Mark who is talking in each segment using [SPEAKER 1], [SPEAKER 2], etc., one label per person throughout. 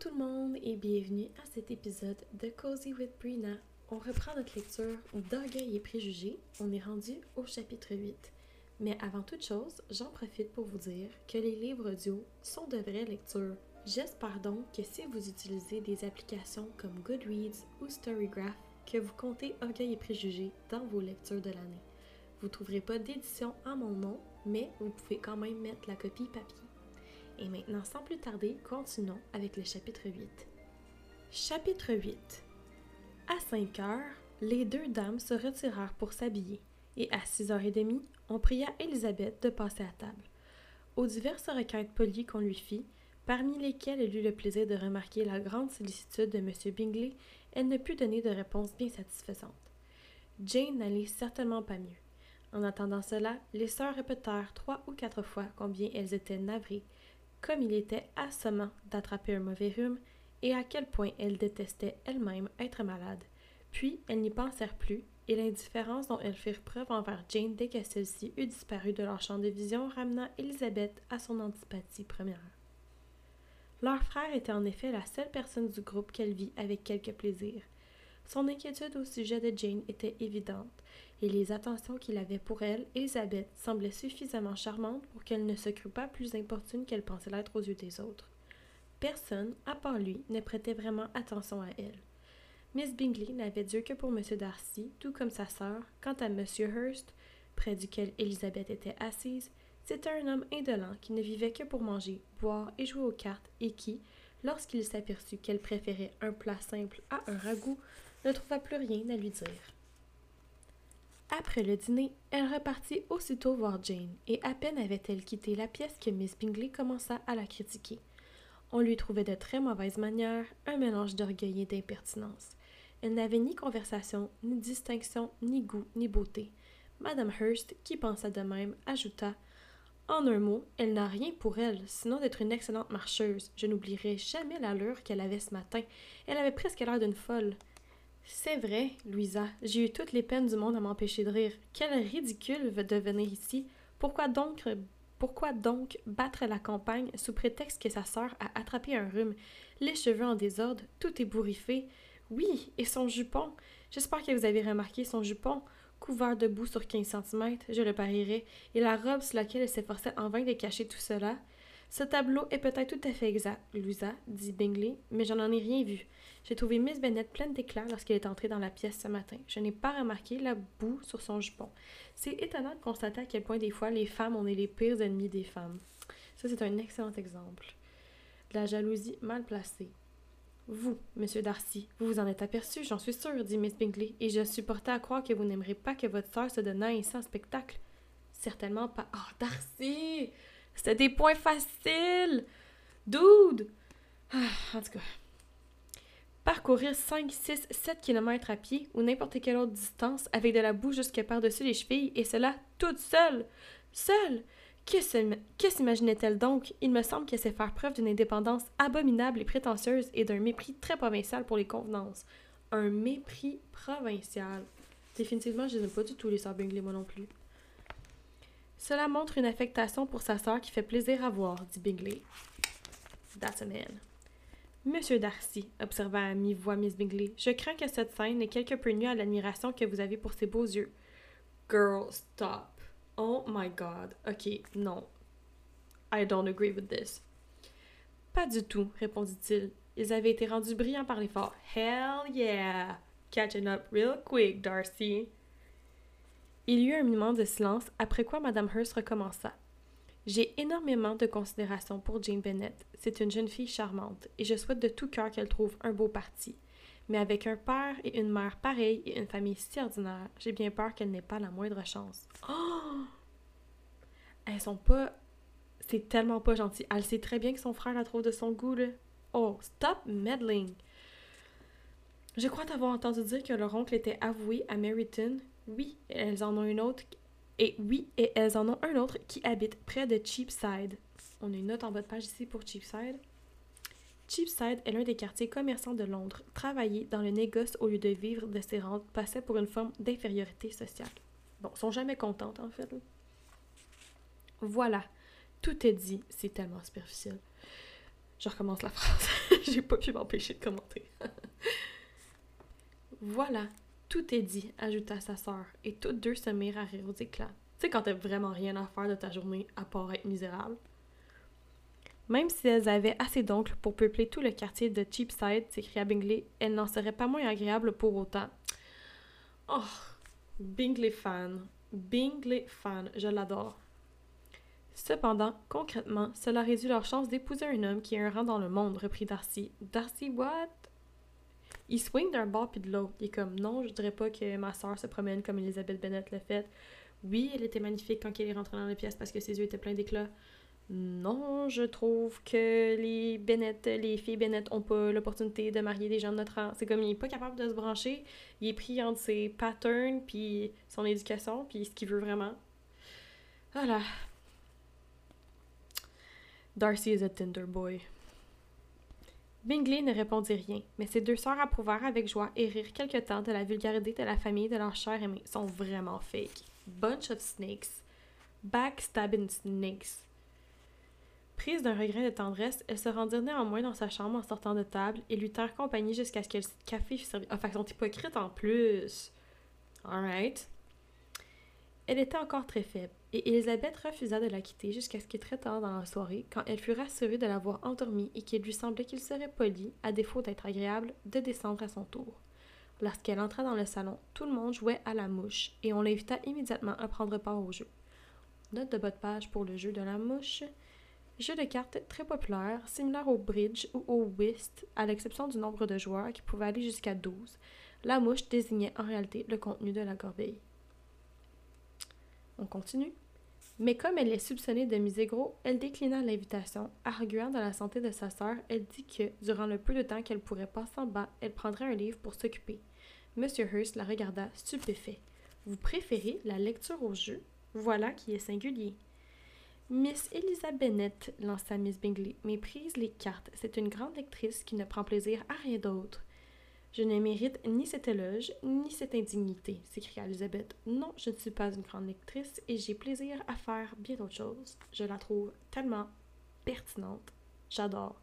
[SPEAKER 1] Tout le monde et bienvenue à cet épisode de Cozy with Brina. On reprend notre lecture d'Orgueil et Préjugés. On est rendu au chapitre 8. Mais avant toute chose, j'en profite pour vous dire que les livres audio sont de vraies lectures. J'espère donc que si vous utilisez des applications comme Goodreads ou Storygraph, que vous comptez Orgueil et Préjugés dans vos lectures de l'année. Vous ne trouverez pas d'édition à mon nom, mais vous pouvez quand même mettre la copie papier. Et maintenant, sans plus tarder, continuons avec le chapitre 8. Chapitre 8 À 5 heures, les deux dames se retirèrent pour s'habiller, et à 6h30, on pria Elisabeth de passer à table. Aux diverses requêtes polies qu'on lui fit, parmi lesquelles elle eut le plaisir de remarquer la grande sollicitude de M. Bingley, elle ne put donner de réponse bien satisfaisante. Jane n'allait certainement pas mieux. En attendant cela, les sœurs répétèrent trois ou quatre fois combien elles étaient navrées, comme il était assommant d'attraper un mauvais rhume, et à quel point elles détestaient elles-mêmes être malades. Puis elles n'y pensèrent plus, et l'indifférence dont elles firent preuve envers Jane dès que celle-ci eut disparu de leur champ de vision ramena Elisabeth à son antipathie première. Leur frère était en effet la seule personne du groupe qu'elle vit avec quelque plaisir. Son inquiétude au sujet de Jane était évidente, et les attentions qu'il avait pour elle, Elisabeth, semblaient suffisamment charmantes pour qu'elle ne se crût pas plus importune qu'elle pensait l'être aux yeux des autres. Personne, à part lui, ne prêtait vraiment attention à elle. Miss Bingley n'avait Dieu que pour M. Darcy, tout comme sa sœur. Quant à M. Hurst, près duquel Elisabeth était assise, c'était un homme indolent qui ne vivait que pour manger, boire et jouer aux cartes, et qui, lorsqu'il s'aperçut qu'elle préférait un plat simple à un ragoût, ne trouva plus rien à lui dire. Après le dîner, elle repartit aussitôt voir Jane, et à peine avait-elle quitté la pièce que Miss Bingley commença à la critiquer. On lui trouvait de très mauvaises manières, un mélange d'orgueil et d'impertinence. Elle n'avait ni conversation, ni distinction, ni goût, ni beauté. Madame Hurst, qui pensa de même, ajouta En un mot, elle n'a rien pour elle, sinon d'être une excellente marcheuse. Je n'oublierai jamais l'allure qu'elle avait ce matin. Elle avait presque l'air d'une folle. C'est vrai, Louisa, j'ai eu toutes les peines du monde à m'empêcher de rire. Quel ridicule de venir ici. Pourquoi donc pourquoi donc battre la campagne sous prétexte que sa sœur a attrapé un rhume, les cheveux en désordre, tout ébouriffé? Oui, et son jupon. J'espère que vous avez remarqué son jupon, couvert de boue sur 15 cm, je le parierais, et la robe sous laquelle elle s'efforçait en vain de cacher tout cela. Ce tableau est peut-être tout à fait exact, Louisa, dit Bingley, mais je n'en ai rien vu. J'ai trouvé Miss Bennet pleine d'éclat lorsqu'elle est entrée dans la pièce ce matin. Je n'ai pas remarqué la boue sur son jupon. C'est étonnant de constater à quel point des fois les femmes, on est les pires ennemis des femmes. Ça, c'est un excellent exemple. De la jalousie mal placée. Vous, monsieur Darcy, vous vous en êtes aperçu, j'en suis sûre, dit Miss Bingley, et je suis portée à croire que vous n'aimerez pas que votre sœur se donne ainsi en spectacle. Certainement pas. Oh, Darcy! C'était des points faciles! Dude! Ah, en tout cas, parcourir 5, 6, 7 km à pied ou n'importe quelle autre distance avec de la boue jusque par-dessus les chevilles, et cela toute seule. Seule! Que s'imaginait-elle donc? Il me semble qu'elle sait faire preuve d'une indépendance abominable et prétentieuse et d'un mépris très provincial pour les convenances. Un mépris provincial. Définitivement, je n'aime pas du tout les sœurs moi non plus. Cela montre une affectation pour sa sœur qui fait plaisir à voir, dit Bingley. That's a man. Monsieur Darcy, observa à mi-voix Miss Bingley, je crains que cette scène n'ait quelque peu nuit à l'admiration que vous avez pour ses beaux yeux. Girl, stop. Oh my god. Ok, non. I don't agree with this. Pas du tout, répondit-il. Ils avaient été rendus brillants par l'effort. Hell yeah! Catching up real quick, Darcy. Il y eut un moment de silence, après quoi Madame Hurst recommença. J'ai énormément de considération pour Jane Bennet. C'est une jeune fille charmante et je souhaite de tout cœur qu'elle trouve un beau parti. Mais avec un père et une mère pareils et une famille si ordinaire, j'ai bien peur qu'elle n'ait pas la moindre chance. Oh! Elles sont pas. C'est tellement pas gentil. Elle sait très bien que son frère la trouve de son goût, là. Oh, stop meddling! Je crois t'avoir entendu dire que leur oncle était avoué à Meryton. Oui, elles en ont une autre et oui, et elles en ont un autre qui habite près de Cheapside. On a une note en bas de page ici pour Cheapside. Cheapside est l'un des quartiers commerçants de Londres. Travailler dans le négoce au lieu de vivre de ses rentes passait pour une forme d'infériorité sociale. Bon, sont jamais contentes en fait. Voilà, tout est dit. C'est tellement superficiel. Je recommence la phrase. J'ai pas pu m'empêcher de commenter. voilà, tout est dit, ajouta sa sœur, et toutes deux se mirent à rire aux éclats. Tu sais, quand t'as vraiment rien à faire de ta journée à part être misérable. Même si elles avaient assez d'oncles pour peupler tout le quartier de Cheapside, s'écria Bingley, elles n'en seraient pas moins agréables pour autant. Oh, Bingley fan. Bingley fan, je l'adore. Cependant, concrètement, cela réduit leur chance d'épouser un homme qui a un rang dans le monde, reprit Darcy. Darcy, what? Il swing d'un bord puis de l'autre. Il est comme, non, je dirais pas que ma soeur se promène comme Elizabeth Bennet l'a fait. Oui, elle était magnifique quand elle est rentrée dans la pièce parce que ses yeux étaient pleins d'éclat. Non, je trouve que les Bennett, les filles Bennett ont pas l'opportunité de marier des gens de notre rang. C'est comme il est pas capable de se brancher, il est pris entre ses patterns puis son éducation puis ce qu'il veut vraiment. Voilà. Darcy is a Tinder boy. Bingley ne répondit rien, mais ses deux sœurs approuvèrent avec joie et rirent quelque temps de la vulgarité de la famille de leur cher aimé. Ils sont vraiment fake. Bunch of snakes. Backstabbing snakes. Prise d'un regret de tendresse, elle se rendit néanmoins dans sa chambre en sortant de table et lui tinrent compagnie jusqu'à ce que le café fût servi. Ah, fait sont hypocrites en plus. Alright. Elle était encore très faible, et Elisabeth refusa de la quitter jusqu'à ce qu'il très tard dans la soirée, quand elle fut rassurée de l'avoir endormie et qu'il lui semblait qu'il serait poli, à défaut d'être agréable, de descendre à son tour. Lorsqu'elle entra dans le salon, tout le monde jouait à la mouche, et on l'invita immédiatement à prendre part au jeu. Note de bas de page pour le jeu de la mouche. Jeu de cartes très populaire, similaire au bridge ou au whist, à l'exception du nombre de joueurs qui pouvait aller jusqu'à 12. La mouche désignait en réalité le contenu de la corbeille. On continue. Mais comme elle est soupçonnée de miser gros, elle déclina l'invitation, arguant de la santé de sa sœur. Elle dit que, durant le peu de temps qu'elle pourrait passer en bas, elle prendrait un livre pour s'occuper. Monsieur Hurst la regarda stupéfait. Vous préférez la lecture au jeu? Voilà qui est singulier. Miss Elisa Bennett, lança Miss Bingley, méprise les cartes. C'est une grande lectrice qui ne prend plaisir à rien d'autre. Je ne mérite ni cet éloge, ni cette indignité, s'écria Elisabeth. Non, je ne suis pas une grande lectrice et j'ai plaisir à faire bien d'autres choses. Je la trouve tellement pertinente. J'adore.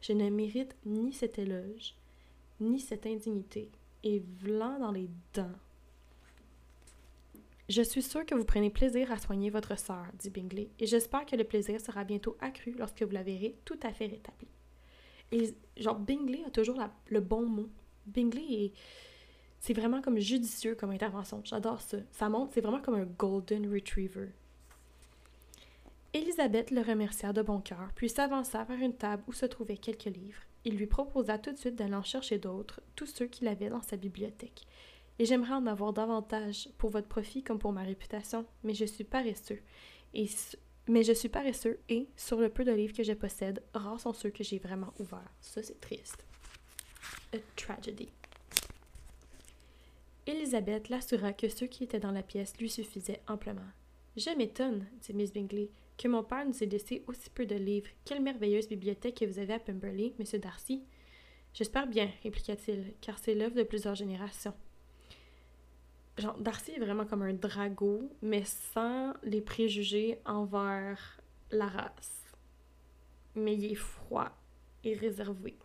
[SPEAKER 1] Je ne mérite ni cet éloge, ni cette indignité. Et vlan dans les dents. Je suis sûre que vous prenez plaisir à soigner votre sœur, dit Bingley, et j'espère que le plaisir sera bientôt accru lorsque vous la verrez tout à fait rétablie. Et genre, Bingley a toujours le bon mot. Bingley est. C'est vraiment comme judicieux comme intervention. J'adore ça. Ça montre, c'est vraiment comme un golden retriever. Elisabeth le remercia de bon cœur, puis s'avança vers une table où se trouvaient quelques livres. Il lui proposa tout de suite d'aller en chercher d'autres, tous ceux qu'il avait dans sa bibliothèque et j'aimerais en avoir davantage pour votre profit comme pour ma réputation, mais je suis paresseux. Et mais je suis paresseux et, sur le peu de livres que je possède, rares sont ceux que j'ai vraiment ouverts. Ça, c'est triste. A tragedy. Elisabeth l'assura que ceux qui étaient dans la pièce lui suffisaient amplement. Je m'étonne, dit Miss Bingley, que mon père nous ait laissé aussi peu de livres. Quelle merveilleuse bibliothèque que vous avez à Pemberley, monsieur Darcy. J'espère bien, répliqua-t-il, car c'est l'œuvre de plusieurs générations genre, Darcy est vraiment comme un drago, mais sans les préjugés envers la race. Mais il est froid et réservé.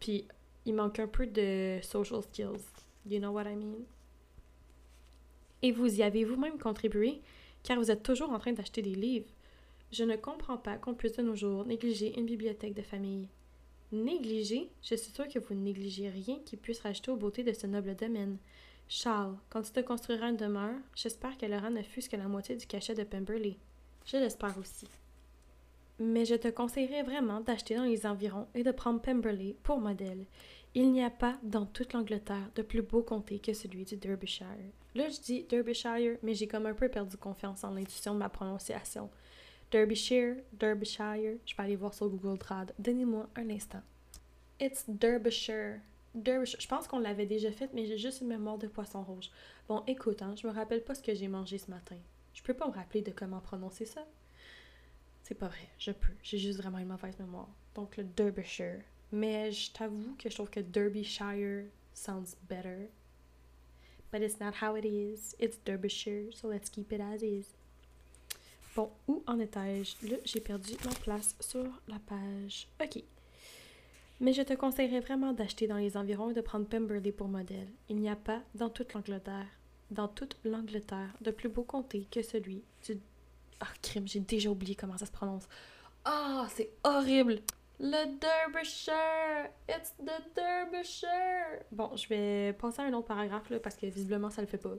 [SPEAKER 1] Puis il manque un peu de social skills. You know what I mean? Et vous y avez vous-même contribué, car vous êtes toujours en train d'acheter des livres. Je ne comprends pas qu'on puisse de nos jours négliger une bibliothèque de famille. Négliger? Je suis sûre que vous négligez rien qui puisse rajouter aux beautés de ce noble domaine. Charles, quand tu te construiras une demeure, j'espère qu'elle aura ne fût-ce que la moitié du cachet de Pemberley. Je l'espère aussi. Mais je te conseillerais vraiment d'acheter dans les environs et de prendre Pemberley pour modèle. Il n'y a pas dans toute l'Angleterre de plus beau comté que celui du Derbyshire. Là, je dis Derbyshire, mais j'ai comme un peu perdu confiance en l'intuition de ma prononciation. Derbyshire, Derbyshire, je vais aller voir sur Google Trad. Donnez-moi un instant. It's Derbyshire. Je pense qu'on l'avait déjà fait, mais j'ai juste une mémoire de poisson rouge. Bon, écoute, hein, je me rappelle pas ce que j'ai mangé ce matin. Je peux pas me rappeler de comment prononcer ça. C'est pas vrai, je peux. J'ai juste vraiment une mauvaise mémoire. Donc le Derbyshire. Mais je t'avoue que je trouve que Derbyshire sounds better. But it's not how it is. It's Derbyshire, so let's keep it as is. Bon, où en étais-je? Là, j'ai perdu ma place sur la page. Ok. Mais je te conseillerais vraiment d'acheter dans les environs et de prendre Pemberley pour modèle. Il n'y a pas, dans toute l'Angleterre, dans toute l'Angleterre, de plus beau comté que celui du... Ah, crime, j'ai déjà oublié comment ça se prononce. Ah, c'est horrible! Le Derbyshire! It's the Derbyshire! Bon, je vais passer à un autre paragraphe, là, parce que visiblement, ça le fait pas.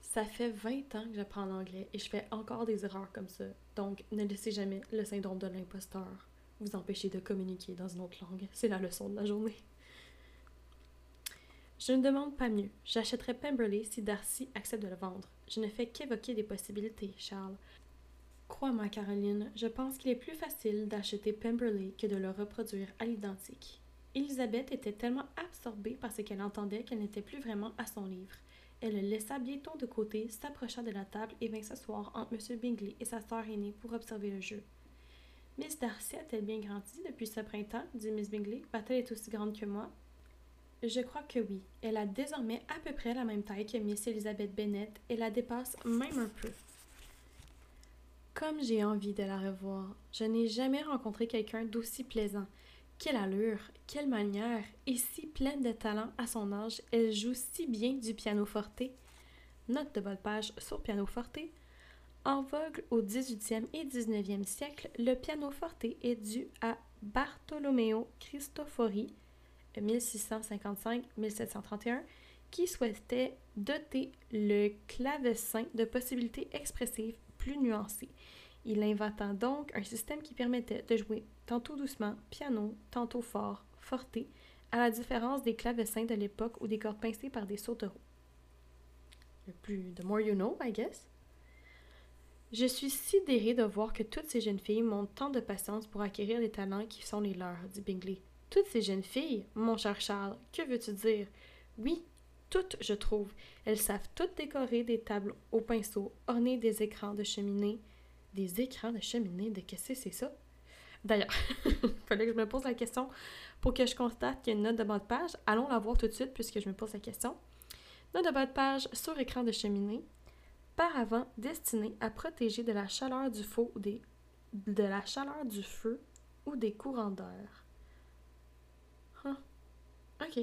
[SPEAKER 1] Ça fait 20 ans que j'apprends l'anglais et je fais encore des erreurs comme ça. Donc, ne laissez jamais le syndrome de l'imposteur vous empêcher de communiquer dans une autre langue. C'est la leçon de la journée. Je ne demande pas mieux. J'achèterai Pemberley si Darcy accepte de le vendre. Je ne fais qu'évoquer des possibilités, Charles. Crois-moi, Caroline, je pense qu'il est plus facile d'acheter Pemberley que de le reproduire à l'identique. Elisabeth était tellement absorbée par ce qu'elle entendait qu'elle n'était plus vraiment à son livre. Elle le laissa bientôt de côté, s'approcha de la table et vint s'asseoir entre M. Bingley et sa sœur aînée pour observer le jeu. Miss Darcy a-t-elle bien grandi depuis ce printemps? dit Miss Bingley. Va-t-elle être aussi grande que moi? Je crois que oui. Elle a désormais à peu près la même taille que Miss Elizabeth Bennet et la dépasse même un peu. Comme j'ai envie de la revoir. Je n'ai jamais rencontré quelqu'un d'aussi plaisant. Quelle allure, quelle manière, et si pleine de talent à son âge, elle joue si bien du piano-forte. Note de bas page sur piano-forte. En vogue au 18e et 19e siècle, le piano-forte est dû à Bartolomeo Cristofori, 1655-1731, qui souhaitait doter le clavecin de possibilités expressives plus nuancées. Il inventa donc un système qui permettait de jouer tantôt doucement, piano, tantôt fort, forte, à la différence des clavecins de l'époque ou des cordes pincées par des sautereaux. Le plus the more you know, I guess. Je suis sidérée de voir que toutes ces jeunes filles montrent tant de patience pour acquérir les talents qui sont les leurs, dit Bingley. Toutes ces jeunes filles, mon cher Charles, que veux-tu dire? Oui, toutes, je trouve. Elles savent toutes décorer des tables au pinceau, orner des écrans de cheminée. Des écrans de cheminée, de qu'est-ce que c'est ça? D'ailleurs, il fallait que je me pose la question pour que je constate qu'il y a une note de bas de page. Allons la voir tout de suite puisque je me pose la question. Note de bas de page sur écran de cheminée. Paravent destiné à protéger de la chaleur du feu ou des, de courants d'air. OK.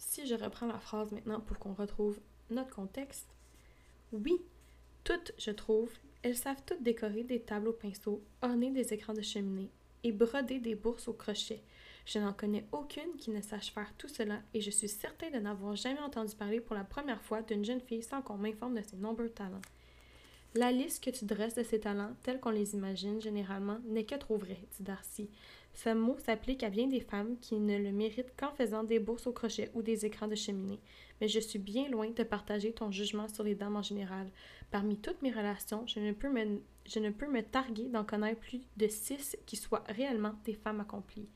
[SPEAKER 1] Si je reprends la phrase maintenant pour qu'on retrouve notre contexte. Oui, toutes, je trouve, elles savent toutes décorer des tables au pinceau, orner des écrans de cheminée et broder des bourses au crochet. Je n'en connais aucune qui ne sache faire tout cela et je suis certaine de n'avoir jamais entendu parler pour la première fois d'une jeune fille sans qu'on m'informe de ses nombreux talents. La liste que tu dresses de ces talents, tels qu'on les imagine généralement, n'est que trop vraie, dit Darcy. Ce mot s'applique à bien des femmes qui ne le méritent qu'en faisant des bourses au crochet ou des écrans de cheminée. Mais je suis bien loin de partager ton jugement sur les dames en général. Parmi toutes mes relations, je ne peux me, targuer d'en connaître plus de six qui soient réellement des femmes accomplies.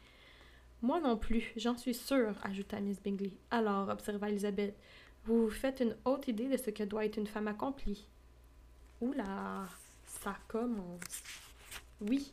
[SPEAKER 1] Moi non plus, j'en suis sûre, ajouta Miss Bingley. Alors, observa Elisabeth, vous vous faites une haute idée de ce que doit être une femme accomplie. Oula, ça commence. Oui,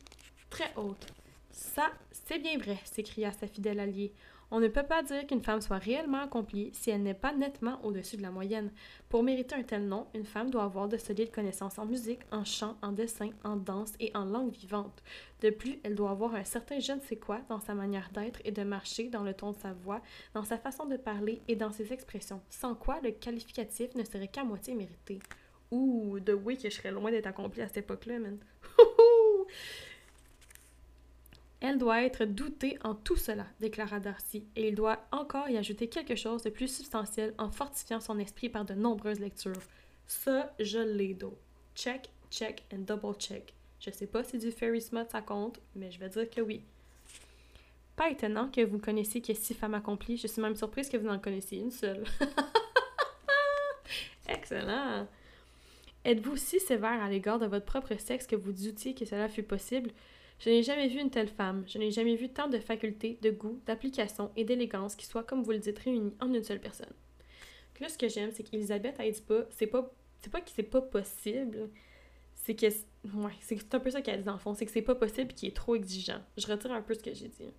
[SPEAKER 1] très haute. Ça, c'est bien vrai, s'écria sa fidèle alliée. On ne peut pas dire qu'une femme soit réellement accomplie si elle n'est pas nettement au-dessus de la moyenne. Pour mériter un tel nom, une femme doit avoir de solides connaissances en musique, en chant, en dessin, en danse et en langue vivante. De plus, elle doit avoir un certain je ne sais quoi dans sa manière d'être et de marcher, dans le ton de sa voix, dans sa façon de parler et dans ses expressions, sans quoi le qualificatif ne serait qu'à moitié mérité. Ouh, de oui que je serais loin d'être accomplie à cette époque-là, man. Elle doit être doutée en tout cela, déclara Darcy, et il doit encore y ajouter quelque chose de plus substantiel en fortifiant son esprit par de nombreuses lectures. Ça, je l'ai d'eau. Check, check and double check. Je sais pas si du fairy smut ça compte, mais je vais dire que oui. Pas étonnant que vous connaissiez que six femmes accomplies, je suis même surprise que vous en connaissiez une seule. Excellent! Êtes-vous si sévère à l'égard de votre propre sexe que vous doutiez que cela fut possible? Je n'ai jamais vu une telle femme, je n'ai jamais vu tant de facultés, de goût, d'application et d'élégance qui soient, comme vous le dites, réunies en une seule personne. là, ce que j'aime, c'est qu'Elisabeth, elle dit pas, c'est pas, c'est pas que c'est pas possible, c'est que, ouais, c'est un peu ça qu'elle dit le fond, c'est que c'est pas possible et qu'il est trop exigeant. Je retire un peu ce que j'ai dit.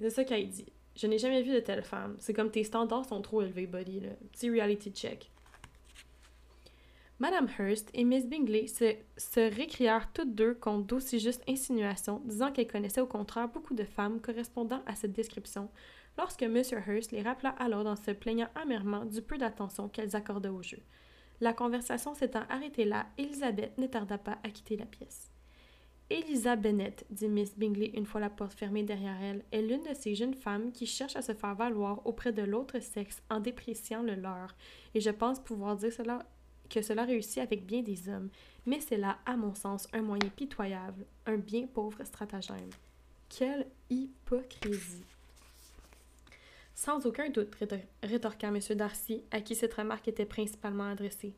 [SPEAKER 1] C'est ça qu'elle dit. Je n'ai jamais vu de telle femme. C'est comme tes standards sont trop élevés, buddy, là. Petit reality check. Madame Hurst et Miss Bingley se, récrièrent toutes deux contre d'aussi justes insinuations, disant qu'elles connaissaient au contraire beaucoup de femmes correspondant à cette description, lorsque M. Hurst les rappela alors en se plaignant amèrement du peu d'attention qu'elles accordaient au jeu. La conversation s'étant arrêtée là, Elisabeth ne tarda pas à quitter la pièce. Elisa Bennett, dit Miss Bingley une fois la porte fermée derrière elle, est l'une de ces jeunes femmes qui cherchent à se faire valoir auprès de l'autre sexe en dépréciant le leur, et je pense pouvoir dire cela que cela réussit avec bien des hommes, mais c'est là, à mon sens, un moyen pitoyable, un bien pauvre stratagème. Quelle hypocrisie! Sans aucun doute, rétorqua M. Darcy, à qui cette remarque était principalement adressée.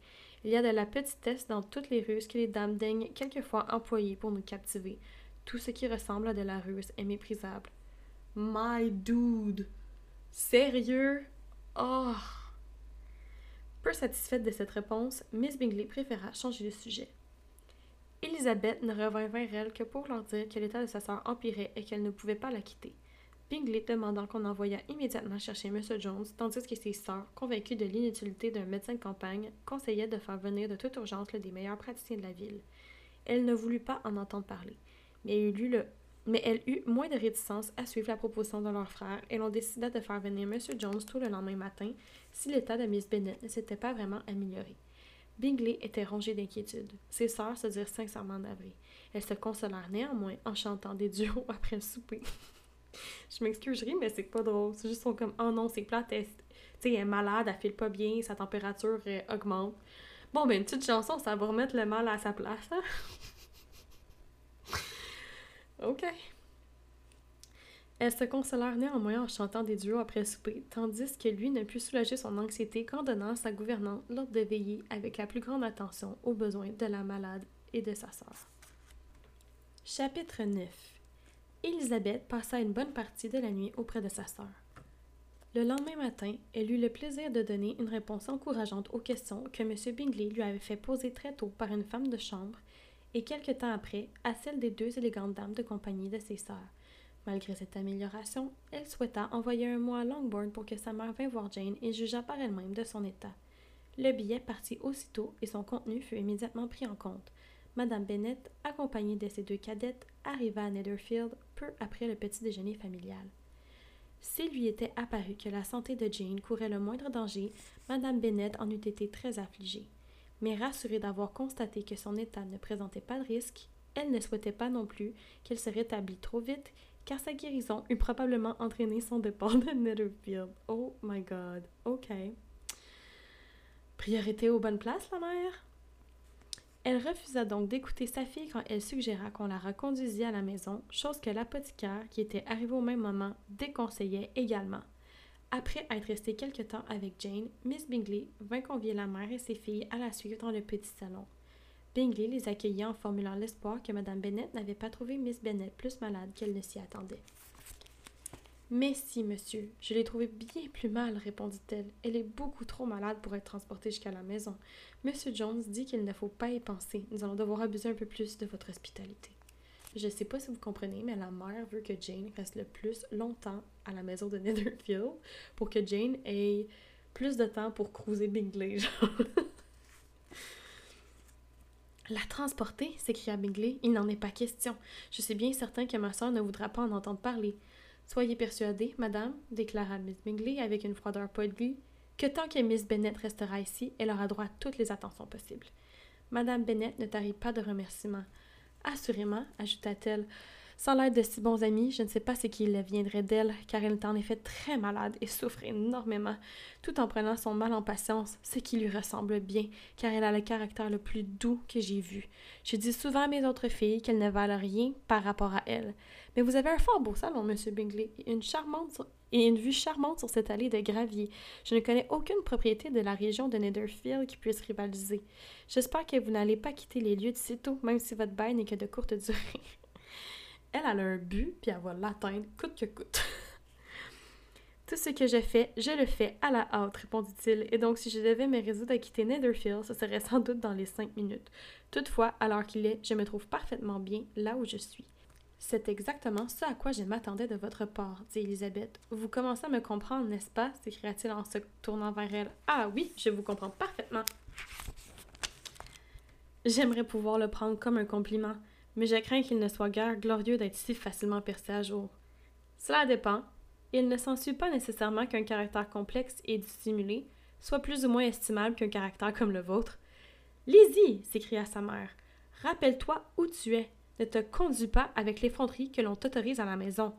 [SPEAKER 1] Il y a de la petitesse dans toutes les ruses que les dames daignent quelquefois employer pour nous captiver. Tout ce qui ressemble à de la ruse est méprisable. My dude! Sérieux? Oh! Peu satisfaite de cette réponse, Miss Bingley préféra changer de sujet. Elisabeth ne revint vers elle que pour leur dire que l'état de sa sœur empirait et qu'elle ne pouvait pas la quitter. Bingley demandant qu'on envoyât immédiatement chercher M. Jones, tandis que ses sœurs, convaincues de l'inutilité d'un médecin de campagne, conseillaient de faire venir de toute urgence l'un des meilleurs praticiens de la ville. Elle ne voulut pas en entendre parler, mais eut, le... mais elle eut moins de réticence à suivre la proposition de leur frère, et l'on décida de faire venir M. Jones tout le lendemain matin, si l'état de Miss Bennet ne s'était pas vraiment amélioré. Bingley était rongé d'inquiétude. Ses sœurs se dirent sincèrement navrées. Elles se consolèrent néanmoins en chantant des duos après le souper. je m'excuse, je mais c'est pas drôle. C'est juste comme, oh non, c'est plate, elle, elle est malade, elle file pas bien, sa température euh, augmente. Bon, ben, une petite chanson, ça va remettre le mal à sa place, hein? OK. Elles se consolèrent néanmoins en chantant des duos après souper, tandis que lui ne put soulager son anxiété qu'en donnant à sa gouvernante l'ordre de veiller avec la plus grande attention aux besoins de la malade et de sa sœur. Chapitre 9 Élisabeth passa une bonne partie de la nuit auprès de sa sœur. Le lendemain matin, elle eut le plaisir de donner une réponse encourageante aux questions que M. Bingley lui avait fait poser très tôt par une femme de chambre, et quelque temps après à celles des deux élégantes dames de compagnie de ses sœurs. Malgré cette amélioration, elle souhaita envoyer un mot à Longbourn pour que sa mère vînt voir Jane et jugeât par elle-même de son état. Le billet partit aussitôt et son contenu fut immédiatement pris en compte. Madame Bennet, accompagnée de ses deux cadettes, arriva à Netherfield peu après le petit déjeuner familial. S'il lui était apparu que la santé de Jane courait le moindre danger, Madame Bennet en eût été très affligée. Mais rassurée d'avoir constaté que son état ne présentait pas de risque, elle ne souhaitait pas non plus qu'elle se rétablît trop vite, car sa guérison eût probablement entraîné son départ de Netherfield. Oh my god, ok. Priorité aux bonnes places, la mère? Elle refusa donc d'écouter sa fille quand elle suggéra qu'on la reconduisit à la maison, chose que l'apothicaire, qui était arrivé au même moment, déconseillait également. Après être restée quelque temps avec Jane, Miss Bingley vint convier la mère et ses filles à la suivre dans le petit salon. Bingley les accueillit en formulant l'espoir que Mme Bennet n'avait pas trouvé Miss Bennet plus malade qu'elle ne s'y attendait. Mais si, monsieur, je l'ai trouvée bien plus mal, répondit-elle. Elle est beaucoup trop malade pour être transportée jusqu'à la maison. Monsieur Jones dit qu'il ne faut pas y penser. Nous allons devoir abuser un peu plus de votre hospitalité. Je sais pas si vous comprenez, mais la mère veut que Jane reste le plus longtemps à la maison de Netherfield pour que Jane ait plus de temps pour cruiser Bingley, La transporter s'écria Bingley. Il n'en est pas question. Je suis bien certain que ma soeur ne voudra pas en entendre parler. Soyez persuadée, madame, déclara Miss Bingley avec une froideur polie, que tant que Miss Bennet restera ici, elle aura droit à toutes les attentions possibles. Madame Bennet ne tarit pas de remerciements. Assurément, ajouta-t-elle, sans l'aide de si bons amis, je ne sais pas ce qu'il viendrait d'elle, car elle est en effet très malade et souffre énormément, tout en prenant son mal en patience, ce qui lui ressemble bien, car elle a le caractère le plus doux que j'ai vu. Je dis souvent à mes autres filles qu'elles ne valent rien par rapport à elle. Mais vous avez un fort beau salon, Monsieur Bingley, et une charmante et une vue charmante sur cette allée de gravier. Je ne connais aucune propriété de la région de Netherfield qui puisse rivaliser. J'espère que vous n'allez pas quitter les lieux de sitôt, même si votre bail n'est que de courte durée. elle, a un but, puis elle va l'atteindre coûte que coûte. Tout ce que je fais, je le fais à la hâte, répondit-il, et donc si je devais me résoudre à quitter Netherfield, ce serait sans doute dans les cinq minutes. Toutefois, l'heure qu'il est, je me trouve parfaitement bien là où je suis. C'est exactement ce à quoi je m'attendais de votre part, dit Elisabeth. Vous commencez à me comprendre, n'est-ce pas? s'écria-t-il en se tournant vers elle. Ah oui, je vous comprends parfaitement. J'aimerais pouvoir le prendre comme un compliment, mais je crains qu'il ne soit guère glorieux d'être si facilement percé à jour. Cela dépend. Il ne s'ensuit pas nécessairement qu'un caractère complexe et dissimulé soit plus ou moins estimable qu'un caractère comme le vôtre. Lizzie s'écria sa mère. Rappelle-toi où tu es. Ne te conduis pas avec l'effronterie que l'on t'autorise à la maison.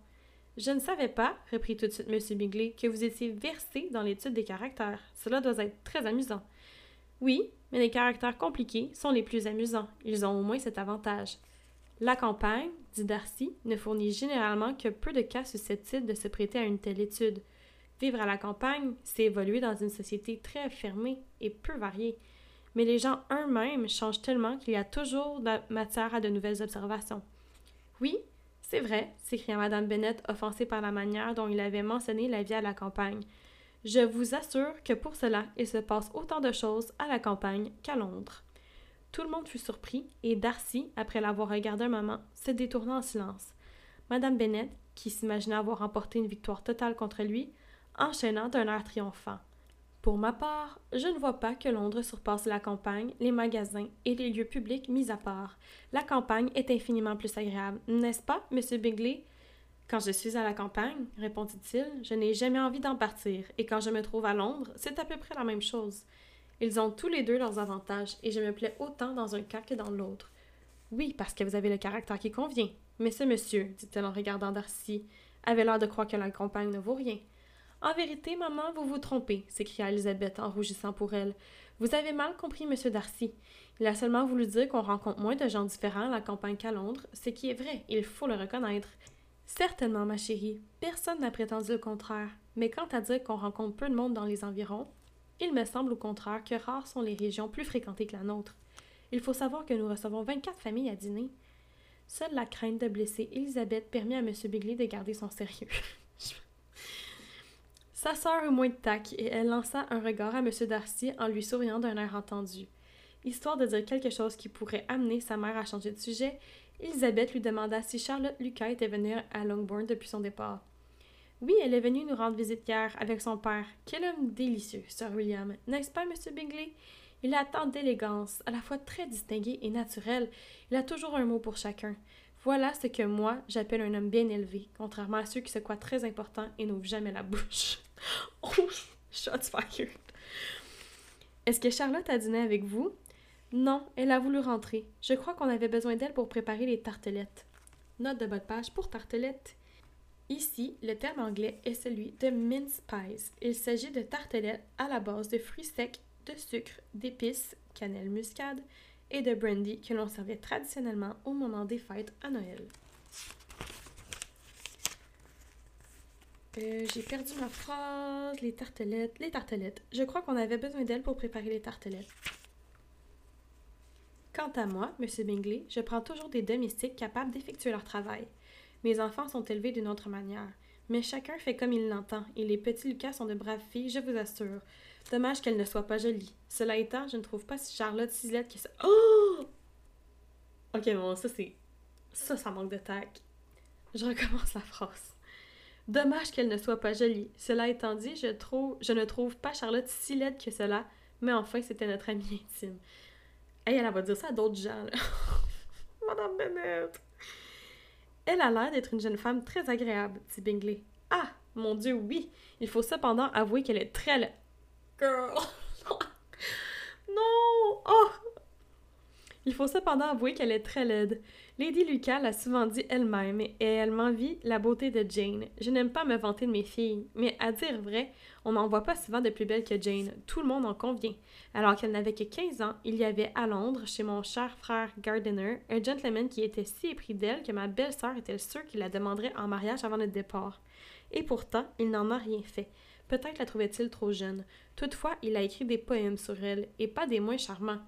[SPEAKER 1] Je ne savais pas, reprit tout de suite M. Bingley, que vous étiez versé dans l'étude des caractères. Cela doit être très amusant. Oui, mais les caractères compliqués sont les plus amusants. Ils ont au moins cet avantage. La campagne, dit Darcy, ne fournit généralement que peu de cas susceptibles de se prêter à une telle étude. Vivre à la campagne, c'est évoluer dans une société très fermée et peu variée. Mais les gens eux-mêmes changent tellement qu'il y a toujours de matière à de nouvelles observations. Oui, c'est vrai, s'écria Madame Bennet, offensée par la manière dont il avait mentionné la vie à la campagne. Je vous assure que pour cela, il se passe autant de choses à la campagne qu'à Londres. Tout le monde fut surpris, et Darcy, après l'avoir regardé un moment, se détourna en silence. Madame Bennet, qui s'imaginait avoir remporté une victoire totale contre lui, enchaîna d'un air triomphant. Pour ma part, je ne vois pas que Londres surpasse la campagne, les magasins et les lieux publics mis à part. La campagne est infiniment plus agréable, n'est-ce pas, monsieur Bigley? Quand je suis à la campagne, répondit-il, je n'ai jamais envie d'en partir, et quand je me trouve à Londres, c'est à peu près la même chose. Ils ont tous les deux leurs avantages, et je me plais autant dans un cas que dans l'autre. Oui, parce que vous avez le caractère qui convient. Mais ce monsieur, dit-elle en regardant Darcy, avait l'air de croire que la campagne ne vaut rien. En vérité, maman, vous vous trompez, s'écria Elisabeth en rougissant pour elle. Vous avez mal compris M. Darcy. Il a seulement voulu dire qu'on rencontre moins de gens différents à la campagne qu'à Londres, ce qui est vrai, il faut le reconnaître. Certainement, ma chérie, personne n'a prétendu le contraire, mais quant à dire qu'on rencontre peu de monde dans les environs, il me semble au contraire que rares sont les régions plus fréquentées que la nôtre. Il faut savoir que nous recevons 24 familles à dîner. Seule la crainte de blesser Elisabeth permet à M. Bigley de garder son sérieux. Sa sœur eut moins de tact et elle lança un regard à M. Darcy en lui souriant d'un air entendu. Histoire de dire quelque chose qui pourrait amener sa mère à changer de sujet, Elisabeth lui demanda si Charlotte Lucas était venue à Longbourn depuis son départ. Oui, elle est venue nous rendre visite hier avec son père. Quel homme délicieux, Sir William, n'est-ce pas, Monsieur Bingley? Il a tant d'élégance, à la fois très distingué et naturel. Il a toujours un mot pour chacun. Voilà ce que moi, j'appelle un homme bien élevé, contrairement à ceux qui se croient très importants et n'ouvrent jamais la bouche. oh, shots. Est-ce que Charlotte a dîné avec vous? Non, elle a voulu rentrer. Je crois qu'on avait besoin d'elle pour préparer les tartelettes. Note de bas de page pour tartelettes. Ici, le terme anglais est celui de mince pies. Il s'agit de tartelettes à la base de fruits secs, de sucre, d'épices, cannelle muscade, et de brandy que l'on servait traditionnellement au moment des fêtes à Noël. Euh, j'ai perdu ma phrase. Les tartelettes. Les tartelettes. Je crois qu'on avait besoin d'elles pour préparer les tartelettes. Quant à moi, M. Bingley, je prends toujours des domestiques capables d'effectuer leur travail. Mes enfants sont élevés d'une autre manière. Mais chacun fait comme il l'entend, et les petits Lucas sont de braves filles, je vous assure. Dommage qu'elle ne soit pas jolie. Cela étant, je ne trouve pas si Charlotte laide que ça. Oh! Ok, bon, ça c'est. Ça, ça manque de tact. Je recommence la phrase. Dommage qu'elle ne soit pas jolie. Cela étant dit, je, trouve, je ne trouve pas Charlotte si laide que cela, mais enfin, c'était notre amie intime. Hey, elle va dire ça à d'autres gens, là. Madame Bennett! Elle a l'air d'être une jeune femme très agréable, dit Bingley. Ah, mon Dieu, oui! Il faut cependant avouer qu'elle est très Girl. non! Oh! Il faut cependant avouer qu'elle est très laide. Lady Lucas l'a souvent dit elle-même, et elle m'envie la beauté de Jane. Je n'aime pas me vanter de mes filles, mais à dire vrai, on n'en voit pas souvent de plus belle que Jane. Tout le monde en convient. Alors qu'elle n'avait que 15 ans, il y avait à Londres, chez mon cher frère Gardiner, un gentleman qui était si épris d'elle que ma belle-sœur était sûre qu'il la demanderait en mariage avant notre départ. Et pourtant, il n'en a rien fait. Peut-être la trouvait-il trop jeune. Toutefois, il a écrit des poèmes sur elle, et pas des moins charmants.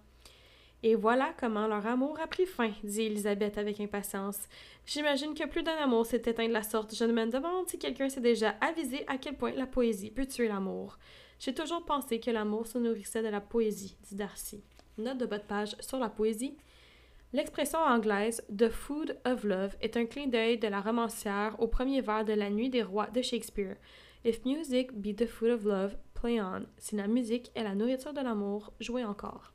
[SPEAKER 1] Et voilà comment leur amour a pris fin, dit Elisabeth avec impatience. J'imagine que plus d'un amour s'est éteint de la sorte. Je me demande si quelqu'un s'est déjà avisé à quel point la poésie peut tuer l'amour. J'ai toujours pensé que l'amour se nourrissait de la poésie, dit Darcy. Note de bas de page sur la poésie. L'expression anglaise The Food of Love est un clin d'œil de la romancière au premier vers de La Nuit des Rois de Shakespeare. If music be the food of love, play on. Si la musique est la nourriture de l'amour, jouez encore.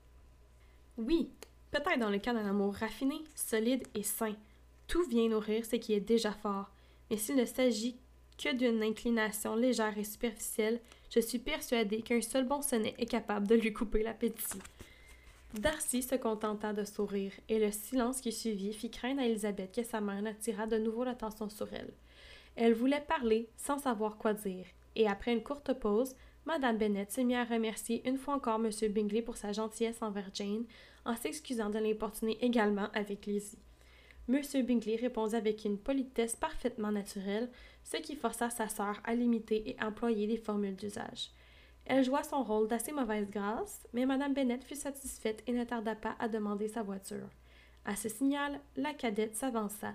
[SPEAKER 1] Oui, peut-être dans le cas d'un amour raffiné, solide et sain. Tout vient nourrir ce qui est déjà fort. Mais s'il ne s'agit que d'une inclination légère et superficielle, je suis persuadée qu'un seul bon sonnet est capable de lui couper l'appétit. Darcy se contenta de sourire, et le silence qui suivit fit craindre à Elisabeth que sa mère n'attirât de nouveau l'attention sur elle. Elle voulait parler sans savoir quoi dire, et après une courte pause, Madame Bennett se mit à remercier une fois encore M. Bingley pour sa gentillesse envers Jane, en s'excusant de l'importuner également avec Lizzie. M. Bingley répondit avec une politesse parfaitement naturelle, ce qui força sa sœur à limiter et employer les formules d'usage. Elle joua son rôle d'assez mauvaise grâce, mais Madame Bennett fut satisfaite et ne tarda pas à demander sa voiture. À ce signal, la cadette s'avança.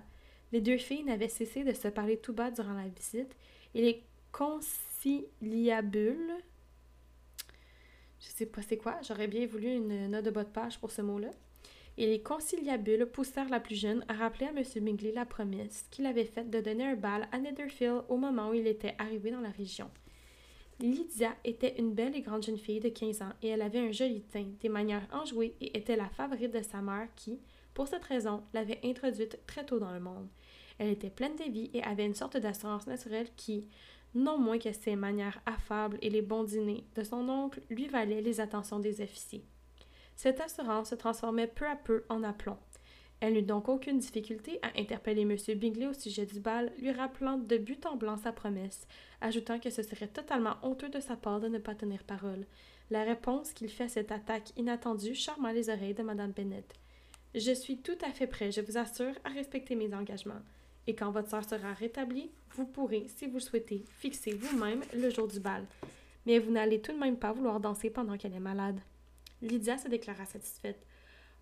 [SPEAKER 1] Les deux filles n'avaient cessé de se parler tout bas durant la visite, et les conciliabules. Je sais pas c'est quoi, j'aurais bien voulu une note de bas de page pour ce mot-là. Et les conciliabules poussèrent la plus jeune à rappeler à M. Bingley la promesse qu'il avait faite de donner un bal à Netherfield au moment où il était arrivé dans la région. Lydia était une belle et grande jeune fille de 15 ans et elle avait un joli teint, des manières enjouées et était la favorite de sa mère qui, pour cette raison, l'avait introduite très tôt dans le monde. Elle était pleine de vie et avait une sorte d'assurance naturelle qui, non moins que ses manières affables et les bons dîners de son oncle, lui valaient les attentions des officiers. Cette assurance se transformait peu à peu en aplomb. Elle n'eut donc aucune difficulté à interpeller M. Bingley au sujet du bal, lui rappelant de but en blanc sa promesse, ajoutant que ce serait totalement honteux de sa part de ne pas tenir parole. La réponse qu'il fait à cette attaque inattendue charma les oreilles de Mme Bennet. Je suis tout à fait prêt, je vous assure, à respecter mes engagements. Et quand votre sœur sera rétablie, vous pourrez, si vous le souhaitez, fixer vous-même le jour du bal. Mais vous n'allez tout de même pas vouloir danser pendant qu'elle est malade. Lydia se déclara satisfaite.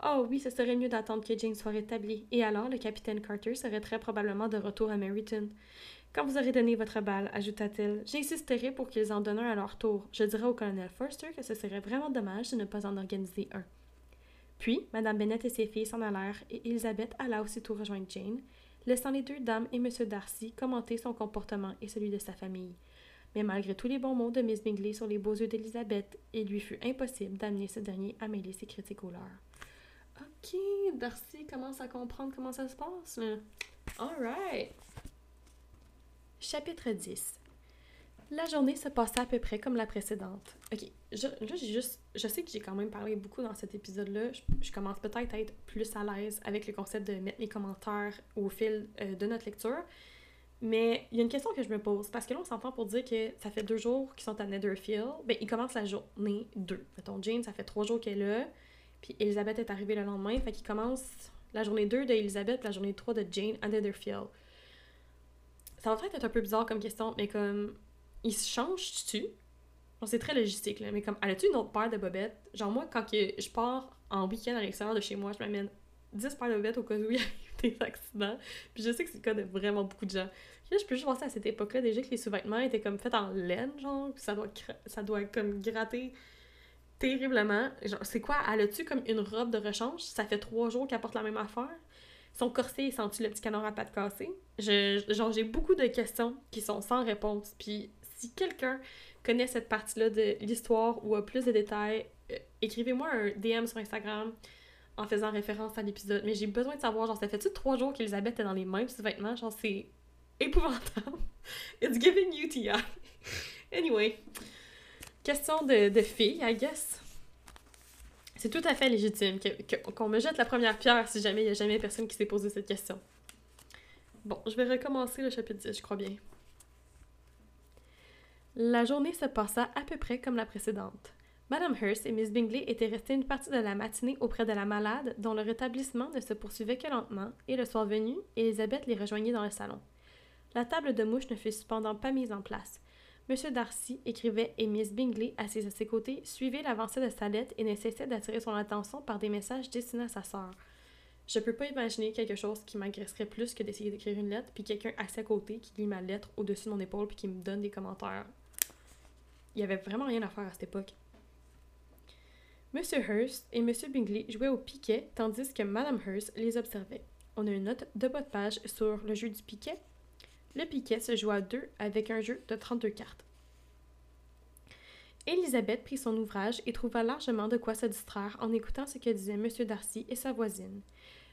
[SPEAKER 1] Oh oui, ce serait mieux d'attendre que Jane soit rétablie, et alors le capitaine Carter serait très probablement de retour à Meryton. Quand vous aurez donné votre bal, ajouta-t-elle, j'insisterai pour qu'ils en donnent un à leur tour. Je dirai au colonel Forster que ce serait vraiment dommage de ne pas en organiser un. Puis, Madame Bennet et ses filles s'en allèrent, et Elizabeth alla aussitôt rejoindre Jane, laissant les deux dames et M. Darcy commenter son comportement et celui de sa famille. Mais malgré tous les bons mots de Miss Bingley sur les beaux yeux d'Elizabeth, il lui fut impossible d'amener ce dernier à mêler ses critiques au leurs. Ok, Darcy commence à comprendre comment ça se passe. Alright. Chapitre 10 La journée se passa à peu près comme la précédente. Ok, je, là j'ai juste. Je sais que j'ai quand même parlé beaucoup dans cet épisode-là. Je, commence peut-être à être plus à l'aise avec le concept de mettre mes commentaires au fil euh, de notre lecture. Mais il y a une question que je me pose, parce que là, on s'entend pour dire que ça fait deux jours qu'ils sont à Netherfield. Ben, ils commencent la journée 2. Mettons, Jane, ça fait trois jours qu'elle est là. Puis Elisabeth est arrivée le lendemain. Fait qu'ils commencent la journée 2 d'Elisabeth, la journée 3 de Jane à Netherfield. Ça va peut-être être un peu bizarre comme question, mais comme. Ils se changent-tu? c'est très logistique, là, mais comme, elle a-tu une autre paire de bobettes? Genre, moi, quand je pars en week-end à l'extérieur de chez moi, je m'amène 10 paires de bobettes au cas où il y a des accidents. Puis je sais que c'est le cas de vraiment beaucoup de gens. Puis là, je peux juste penser à cette époque-là, déjà que les sous-vêtements étaient comme faits en laine, genre, ça doit, ça doit comme gratter terriblement. Genre, c'est quoi? Elle a-tu comme une robe de rechange? Ça fait trois jours qu'elle porte la même affaire? Son corset, sent-tu le petit canard à pattes cassées? Je, genre, j'ai beaucoup de questions qui sont sans réponse. Puis si quelqu'un connaît cette partie-là de l'histoire ou a plus de détails, euh, écrivez-moi un DM sur Instagram en faisant référence à l'épisode. Mais j'ai besoin de savoir, genre, ça fait-tu trois jours qu'Elisabeth est dans les mêmes vêtements? Genre, c'est épouvantable. It's giving UTI. anyway. Question de, de fille, I guess. C'est tout à fait légitime qu'on me jette la première pierre si jamais il n'y a jamais personne qui s'est posé cette question. Bon, je vais recommencer le chapitre 10, je crois bien. La journée se passa à peu près comme la précédente. Madame Hurst et Miss Bingley étaient restées une partie de la matinée auprès de la malade, dont le rétablissement ne se poursuivait que lentement, et le soir venu, Elisabeth les rejoignit dans le salon. La table de mouche ne fut cependant pas mise en place. M. Darcy écrivait et Miss Bingley, assise à ses côtés, suivait l'avancée de sa lettre et ne cessait d'attirer son attention par des messages destinés à sa sœur. Je peux pas imaginer quelque chose qui m'agresserait plus que d'essayer d'écrire une lettre, puis quelqu'un à côté qui lit ma lettre au-dessus de mon épaule puis qui me donne des commentaires. Il y avait vraiment rien à faire à cette époque. M. Hurst et M. Bingley jouaient au piquet tandis que Mme Hurst les observait. On a une note de bas de page sur le jeu du piquet le piquet se joue à deux avec un jeu de 32 cartes. Elisabeth prit son ouvrage et trouva largement de quoi se distraire en écoutant ce que disaient M. Darcy et sa voisine.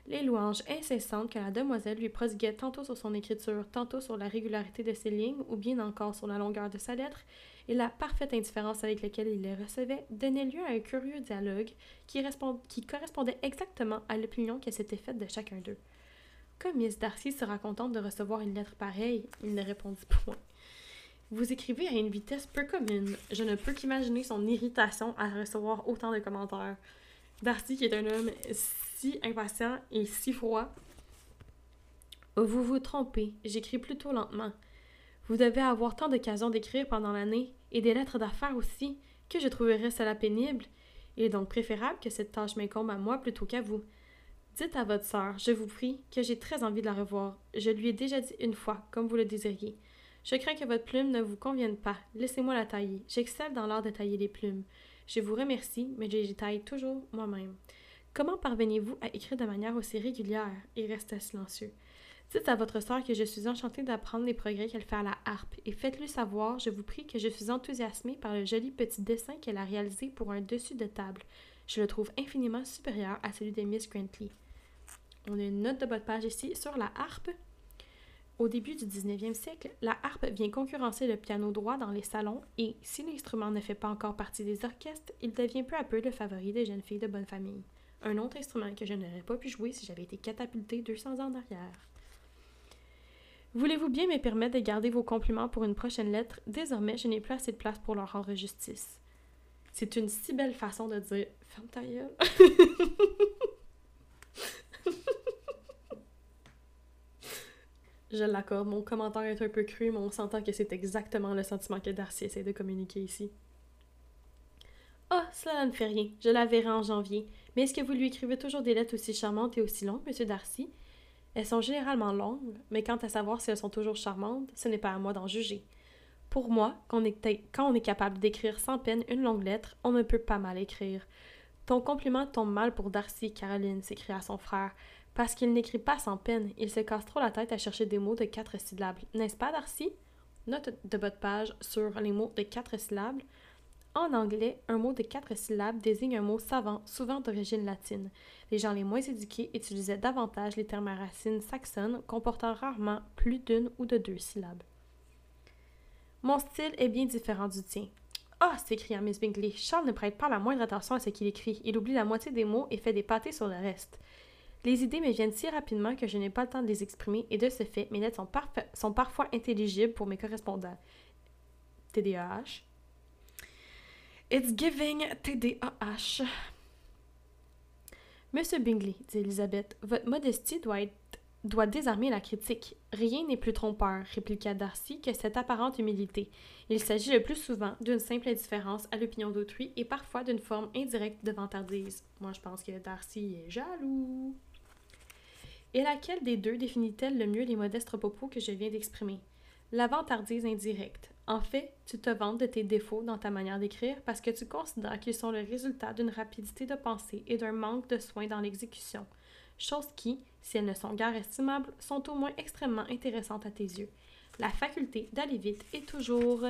[SPEAKER 1] Les louanges incessantes que la demoiselle lui prodiguait tantôt sur son écriture, tantôt sur la régularité de ses lignes, ou bien encore sur la longueur de sa lettre, et la parfaite indifférence avec laquelle il les recevait, donnaient lieu à un curieux dialogue qui, qui correspondait exactement à l'opinion qu'elle s'était faite de chacun d'eux. Comme Miss Darcy sera contente de recevoir une lettre pareille, il ne répondit point. Vous écrivez à une vitesse peu commune. Je ne peux qu'imaginer son irritation à recevoir autant de commentaires. Darcy, qui est un homme si impatient et si froid. Vous vous trompez, j'écris plutôt lentement. Vous devez avoir tant d'occasions d'écrire pendant l'année, et des lettres d'affaires aussi, que je trouverais cela pénible. Il est donc préférable que cette tâche m'incombe à moi plutôt qu'à vous. Dites à votre sœur, je vous prie, que j'ai très envie de la revoir. Je lui ai déjà dit une fois, comme vous le désiriez. Je crains que votre plume ne vous convienne pas. Laissez-moi la tailler. J'excelle dans l'art de tailler les plumes. Je vous remercie, mais je les taille toujours moi-même. Comment parvenez-vous à écrire de manière aussi régulière? Il resta silencieux. Dites à votre sœur que je suis enchantée d'apprendre les progrès qu'elle fait à la harpe, et faites-lui savoir, je vous prie, que je suis enthousiasmée par le joli petit dessin qu'elle a réalisé pour un dessus de table. Je le trouve infiniment supérieur à celui de Miss Grantley. On a une note de bas de page ici sur la harpe. Au début du 19e siècle, la harpe vient concurrencer le piano droit dans les salons et, si l'instrument ne fait pas encore partie des orchestres, il devient peu à peu le favori des jeunes filles de bonne famille. Un autre instrument que je n'aurais pas pu jouer si j'avais été catapultée 200 ans derrière. Voulez-vous bien me permettre de garder vos compliments pour une prochaine lettre? Désormais, je n'ai plus assez de place pour leur rendre justice. C'est une si belle façon de dire Ferme ta gueule. Je l'accorde, mon commentaire est un peu cru, mais on s'entend que c'est exactement le sentiment que Darcy essaie de communiquer ici. Ah, oh, cela ne fait rien. Je la verrai en janvier. Mais est-ce que vous lui écrivez toujours des lettres aussi charmantes et aussi longues, monsieur Darcy? Elles sont généralement longues, mais quant à savoir si elles sont toujours charmantes, ce n'est pas à moi d'en juger. Pour moi, quand on est, capable d'écrire sans peine une longue lettre, on ne peut pas mal écrire. Ton compliment tombe mal pour Darcy, Caroline, s'écria son frère. Parce qu'il n'écrit pas sans peine, il se casse trop la tête à chercher des mots de quatre syllabes. N'est-ce pas, Darcy? Note de bas page sur les mots de quatre syllabes. En anglais, un mot de quatre syllabes désigne un mot savant, souvent d'origine latine. Les gens les moins éduqués utilisaient davantage les termes à racines saxonnes, comportant rarement plus d'une ou de deux syllabes. Mon style est bien différent du tien. Ah! s'écria Miss Bingley. Charles ne prête pas la moindre attention à ce qu'il écrit. Il oublie la moitié des mots et fait des pâtés sur le reste. Les idées me viennent si rapidement que je n'ai pas le temps de les exprimer et de ce fait, mes lettres sont, sont parfois intelligibles pour mes correspondants. TDAH. It's giving TDAH. Monsieur Bingley, dit Elisabeth, votre modestie doit, doit désarmer la critique. Rien n'est plus trompeur, répliqua Darcy, que cette apparente humilité. Il s'agit le plus souvent d'une simple indifférence à l'opinion d'autrui et parfois d'une forme indirecte de vantardise. Moi, je pense que Darcy est jaloux. Et laquelle des deux définit-elle le mieux les modestes propos que je viens d'exprimer? La vantardise indirecte. En fait, tu te vantes de tes défauts dans ta manière d'écrire parce que tu considères qu'ils sont le résultat d'une rapidité de pensée et d'un manque de soin dans l'exécution, choses qui, si elles ne sont guère estimables, sont au moins extrêmement intéressantes à tes yeux. La faculté d'aller vite est toujours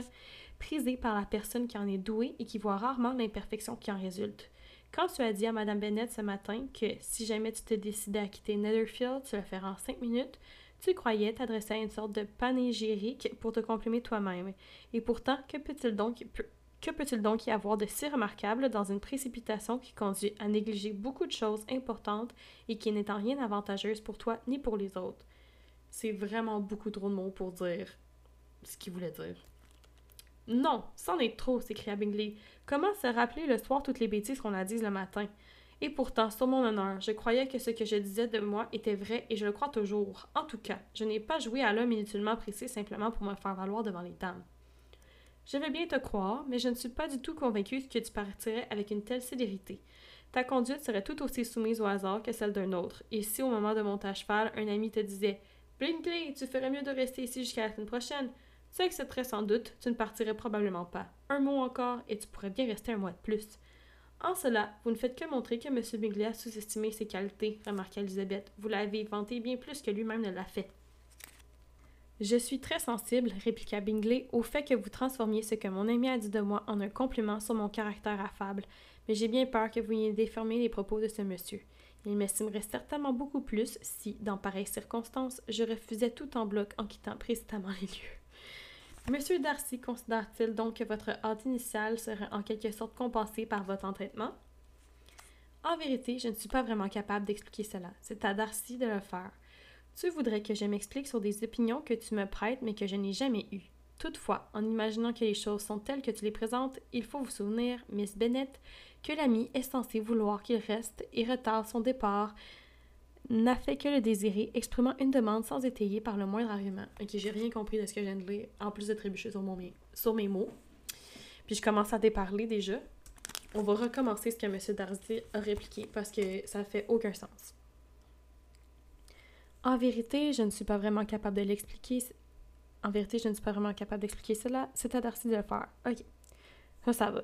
[SPEAKER 1] prisée par la personne qui en est douée et qui voit rarement l'imperfection qui en résulte. Quand tu as dit à Mme Bennett ce matin que si jamais tu te décidais à quitter Netherfield, tu le ferais en cinq minutes, tu croyais t'adresser à une sorte de panégyrique pour te comprimer toi-même. Et pourtant, que peut-il donc, y avoir de si remarquable dans une précipitation qui conduit à négliger beaucoup de choses importantes et qui n'est en rien avantageuse pour toi ni pour les autres? C'est vraiment beaucoup trop de mots pour dire ce qu'il voulait dire. Non, c'en est trop, s'écria Bingley. Comment se rappeler le soir toutes les bêtises qu'on a dites le matin? Et pourtant, sur mon honneur, je croyais que ce que je disais de moi était vrai et je le crois toujours. En tout cas, je n'ai pas joué à l'homme inutilement pressé simplement pour me faire valoir devant les dames. Je veux bien te croire, mais je ne suis pas du tout convaincue que tu partirais avec une telle célérité. Ta conduite serait tout aussi soumise au hasard que celle d'un autre, et si au moment de monter à cheval, un ami te disait Brinkley, tu ferais mieux de rester ici jusqu'à la semaine prochaine, tu accepterais sans doute, tu ne partirais probablement pas. Un mot encore, et tu pourrais bien rester un mois de plus. En cela, vous ne faites que montrer que M. Bingley a sous-estimé ses qualités, remarqua Elisabeth. Vous l'avez vanté bien plus que lui-même ne l'a fait. Je suis très sensible, répliqua Bingley, au fait que vous transformiez ce que mon ami a dit de moi en un compliment sur mon caractère affable, mais j'ai bien peur que vous ayez déformé les propos de ce monsieur. Il m'estimerait certainement beaucoup plus si, dans pareilles circonstances, je refusais tout en bloc en quittant précisément les lieux. Monsieur Darcy considère-t-il donc que votre hâte initiale serait en quelque sorte compensée par votre entraînement? En vérité, je ne suis pas vraiment capable d'expliquer cela. C'est à Darcy de le faire. Tu voudrais que je m'explique sur des opinions que tu me prêtes mais que je n'ai jamais eues. Toutefois, en imaginant que les choses sont telles que tu les présentes, il faut vous souvenir, Miss Bennet, que l'ami est censé vouloir qu'il reste et retarde son départ n'a fait que le désirer, exprimant une demande sans étayer par le moindre argument. Ok, j'ai rien compris de ce que je viens de lire, en plus de trébucher sur, mon, sur mes mots. Puis je commence à déparler déjà. On va recommencer ce que M. Darcy a répliqué parce que ça fait aucun sens. En vérité, je ne suis pas vraiment capable de l'expliquer. En vérité, je ne suis pas vraiment capable d'expliquer cela. C'est à Darcy de le faire. Ok. Ça, ça va.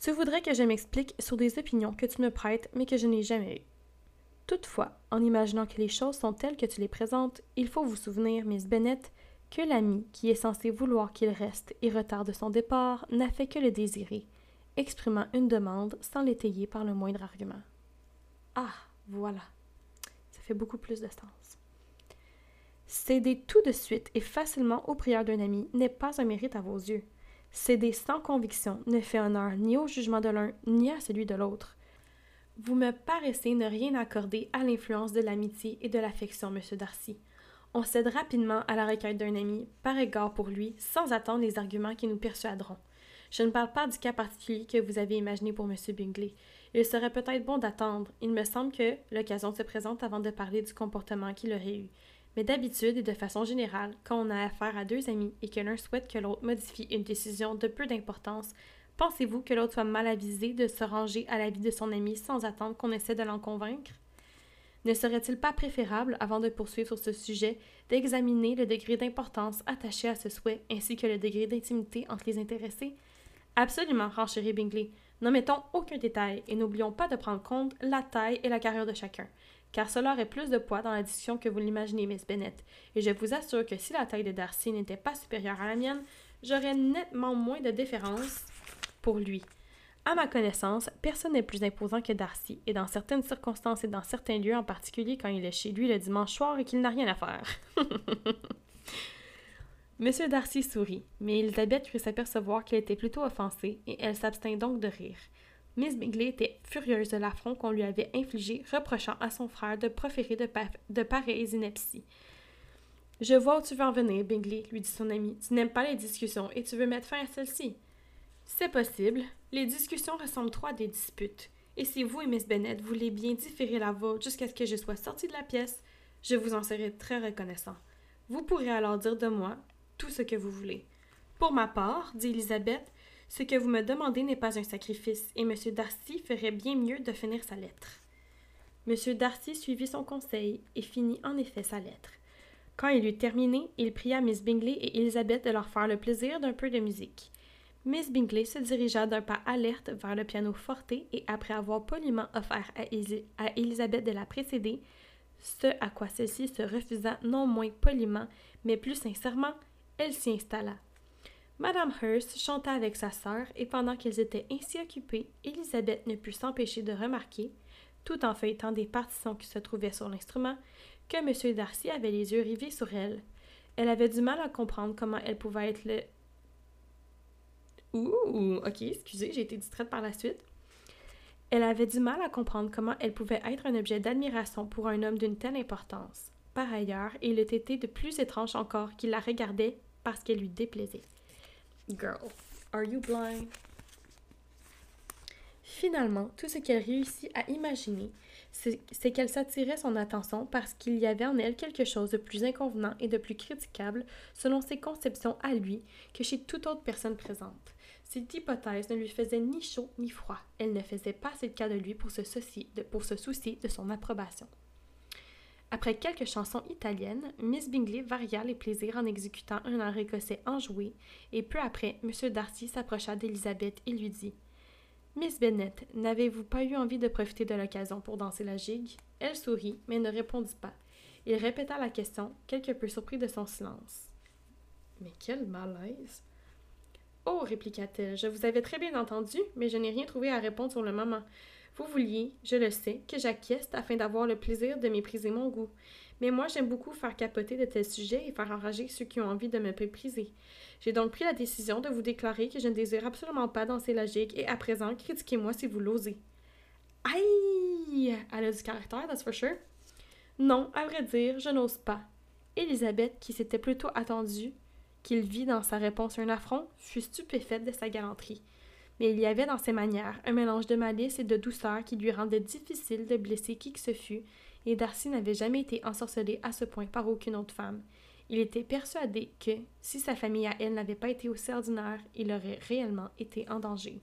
[SPEAKER 1] Tu voudrais que je m'explique sur des opinions que tu me prêtes, mais que je n'ai jamais eues. Toutefois, en imaginant que les choses sont telles que tu les présentes, il faut vous souvenir, Miss Bennet, que l'ami qui est censé vouloir qu'il reste et retarde son départ n'a fait que le désirer, exprimant une demande sans l'étayer par le moindre argument. Ah, voilà. Ça fait beaucoup plus de sens. Céder tout de suite et facilement aux prières d'un ami n'est pas un mérite à vos yeux. Céder sans conviction ne fait honneur ni au jugement de l'un ni à celui de l'autre. Vous me paraissez ne rien accorder à l'influence de l'amitié et de l'affection, monsieur Darcy. On cède rapidement à la requête d'un ami, par égard pour lui, sans attendre les arguments qui nous persuaderont. Je ne parle pas du cas particulier que vous avez imaginé pour M. Bingley. Il serait peut-être bon d'attendre. Il me semble que l'occasion se présente avant de parler du comportement qu'il aurait eu. Mais d'habitude et de façon générale, quand on a affaire à deux amis et que l'un souhaite que l'autre modifie une décision de peu d'importance, pensez-vous que l'autre soit mal avisé de se ranger à l'avis de son ami sans attendre qu'on essaie de l'en convaincre? Ne serait-il pas préférable, avant de poursuivre sur ce sujet, d'examiner le degré d'importance attaché à ce souhait ainsi que le degré d'intimité entre les intéressés? Absolument, renchérit Bingley. N'omettons aucun détail et n'oublions pas de prendre compte la taille et la carrière de chacun, car cela aurait plus de poids dans la discussion que vous l'imaginez, Miss Bennet, et je vous assure que si la taille de Darcy n'était pas supérieure à la mienne, j'aurais nettement moins de déférence lui. À ma connaissance, personne n'est plus imposant que Darcy, et dans certaines circonstances et dans certains lieux, en particulier quand il est chez lui le dimanche soir et qu'il n'a rien à faire. Monsieur Darcy sourit, mais Elisabeth crut s'apercevoir qu'elle était plutôt offensée, et elle s'abstint donc de rire. Miss Bingley était furieuse de l'affront qu'on lui avait infligé, reprochant à son frère de proférer de, de pareilles inepties. Je vois où tu veux en venir, Bingley, lui dit son ami. Tu n'aimes pas les discussions et tu veux mettre fin à celle-ci. C'est possible. Les discussions ressemblent trop à des disputes. Et si vous et Miss Bennet voulez bien différer la vôtre jusqu'à ce que je sois sortie de la pièce, je vous en serai très reconnaissant. Vous pourrez alors dire de moi tout ce que vous voulez. Pour ma part, dit Elisabeth, ce que vous me demandez n'est pas un sacrifice, et M. Darcy ferait bien mieux de finir sa lettre. M. Darcy suivit son conseil et finit en effet sa lettre. Quand il eut terminé, il pria Miss Bingley et Elisabeth de leur faire le plaisir d'un peu de musique. Miss Bingley se dirigea d'un pas alerte vers le piano forte et, après avoir poliment offert à, à Elisabeth de la précéder, ce à quoi celle-ci se refusa non moins poliment, mais plus sincèrement, elle s'y installa. Madame Hurst chanta avec sa sœur, et pendant qu'elles étaient ainsi occupées, Elisabeth ne put s'empêcher de remarquer, tout en feuilletant des partitions qui se trouvaient sur l'instrument, que M. Darcy avait les yeux rivés sur elle. Elle avait du mal à comprendre comment elle pouvait être le. Ouh, ok, excusez, j'ai été distraite par la suite. Elle avait du mal à comprendre comment elle pouvait être un objet d'admiration pour un homme d'une telle importance. Par ailleurs, il été de plus étrange encore qu'il la regardait parce qu'elle lui déplaisait. Girl, are you blind? Finalement, tout ce qu'elle réussit à imaginer, c'est qu'elle s'attirait son attention parce qu'il y avait en elle quelque chose de plus inconvenant et de plus critiquable selon ses conceptions à lui que chez toute autre personne présente. Cette hypothèse ne lui faisait ni chaud ni froid. Elle ne faisait pas assez de cas de lui pour se, soucier de son approbation. Après quelques chansons italiennes, Miss Bingley varia les plaisirs en exécutant un air écossais enjoué, et peu après, M. Darcy s'approcha d'Elisabeth et lui dit Miss Bennet, n'avez-vous pas eu envie de profiter de l'occasion pour danser la gigue? Elle sourit, mais ne répondit pas. Il répéta la question, quelque peu surpris de son silence. Mais quel malaise! Oh, répliqua-t-elle, je vous avais très bien entendu, mais je n'ai rien trouvé à répondre sur le moment. Vous vouliez, je le sais, que j'acquiesce afin d'avoir le plaisir de mépriser mon goût. Mais moi, j'aime beaucoup faire capoter de tels sujets et faire enrager ceux qui ont envie de me mépriser. J'ai donc pris la décision de vous déclarer que je ne désire absolument pas danser la gigue et à présent, critiquez-moi si vous l'osez. Aïe! Elle a du caractère, that's for sure. Non, à vrai dire, je n'ose pas. Elisabeth, qui s'était plutôt attendue qu'il vit dans sa réponse un affront, fut stupéfaite de sa galanterie. Mais il y avait dans ses manières un mélange de malice et de douceur qui lui rendait difficile de blesser qui que ce fût, et Darcy n'avait jamais été ensorcelé à ce point par aucune autre femme. Il était persuadé que, si sa famille à elle n'avait pas été aussi ordinaire, il aurait réellement été en danger.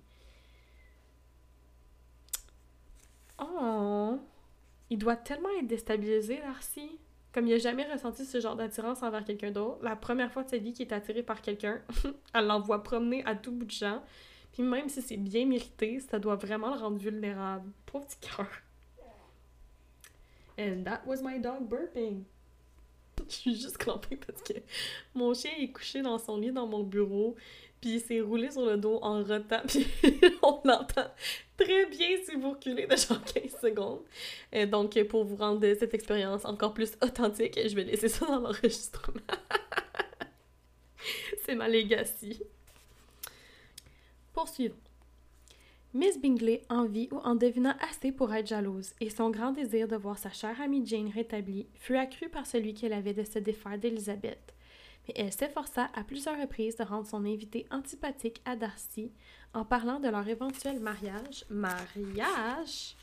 [SPEAKER 1] Oh! Il doit tellement être déstabilisé, Darcy. Comme il n'a jamais ressenti ce genre d'attirance envers quelqu'un d'autre, la première fois de sa vie qu'il est attiré par quelqu'un, elle l'envoie promener à tout bout de champ. Puis même si c'est bien mérité, ça doit vraiment le rendre vulnérable. Pauvre petit cœur. And that was my dog burping. Je suis juste clampée parce que mon chien est couché dans son lit dans mon bureau, puis il s'est roulé sur le dos en rotant, puis on l'entend très bien si vous reculez de genre 15 secondes. Et donc, pour vous rendre cette expérience encore plus authentique, je vais laisser ça dans l'enregistrement. C'est ma legacy. Poursuivons. Miss Bingley en vit ou en devina assez pour être jalouse, et son grand désir de voir sa chère amie Jane rétablie fut accru par celui qu'elle avait de se défaire d'Elizabeth mais elle s'efforça à plusieurs reprises de rendre son invité antipathique à Darcy en parlant de leur éventuel mariage. Mariage?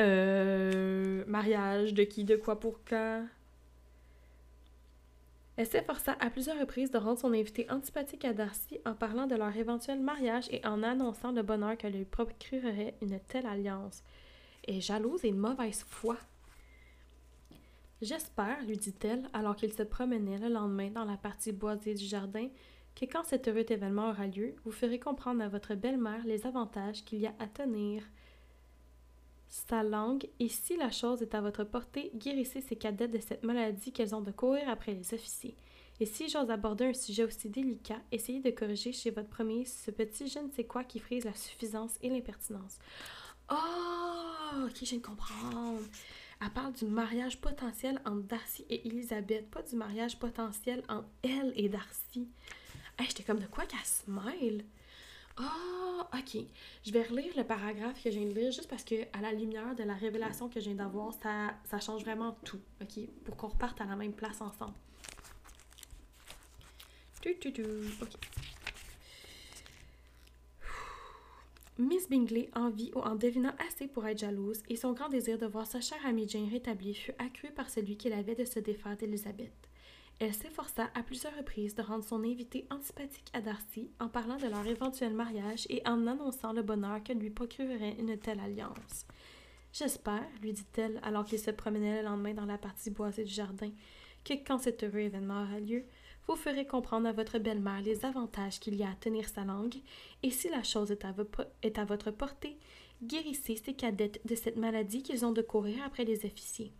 [SPEAKER 1] Euh. Mariage de qui, de quoi, pour quand? Elle s'efforça à plusieurs reprises de rendre son invité antipathique à Darcy en parlant de leur éventuel mariage et en annonçant le bonheur que lui procurerait une telle alliance. Et jalouse et mauvaise foi. J'espère, lui dit-elle, alors qu'il se promenait le lendemain dans la partie boisée du jardin, que quand cet heureux événement aura lieu, vous ferez comprendre à votre belle-mère les avantages qu'il y a à tenir sa langue, et si la chose est à votre portée, guérissez ces cadettes de cette maladie qu'elles ont de courir après les officiers. Et si j'ose aborder un sujet aussi délicat, essayez de corriger chez votre premier ce petit je ne sais quoi qui frise la suffisance et l'impertinence. Oh, ok, je de comprendre. Elle parle du mariage potentiel entre Darcy et Elisabeth, pas du mariage potentiel entre elle et Darcy. Hey, J'étais comme de quoi qu'elle smile? Ah, oh, ok. Je vais relire le paragraphe que je viens de lire juste parce que, à la lumière de la révélation que je viens d'avoir, ça, ça change vraiment tout, ok? Pour qu'on reparte à la même place ensemble. Tu, tu, tu. Ok. Miss Bingley en vit ou en devina assez pour être jalouse, et son grand désir de voir sa chère amie Jane rétablie fut accru par celui qu'elle avait de se défaire d'Elizabeth. Elle s'efforça à plusieurs reprises de rendre son invité antipathique à Darcy en parlant de leur éventuel mariage et en annonçant le bonheur que lui procurerait une telle alliance. J'espère, lui dit-elle alors qu'il se promenait le lendemain dans la partie boisée du jardin, que quand cet heureux événement aura lieu, vous ferez comprendre à votre belle-mère les avantages qu'il y a à tenir sa langue, et si la chose est à, votre portée, guérissez ces cadettes de cette maladie qu'ils ont de courir après les officiers.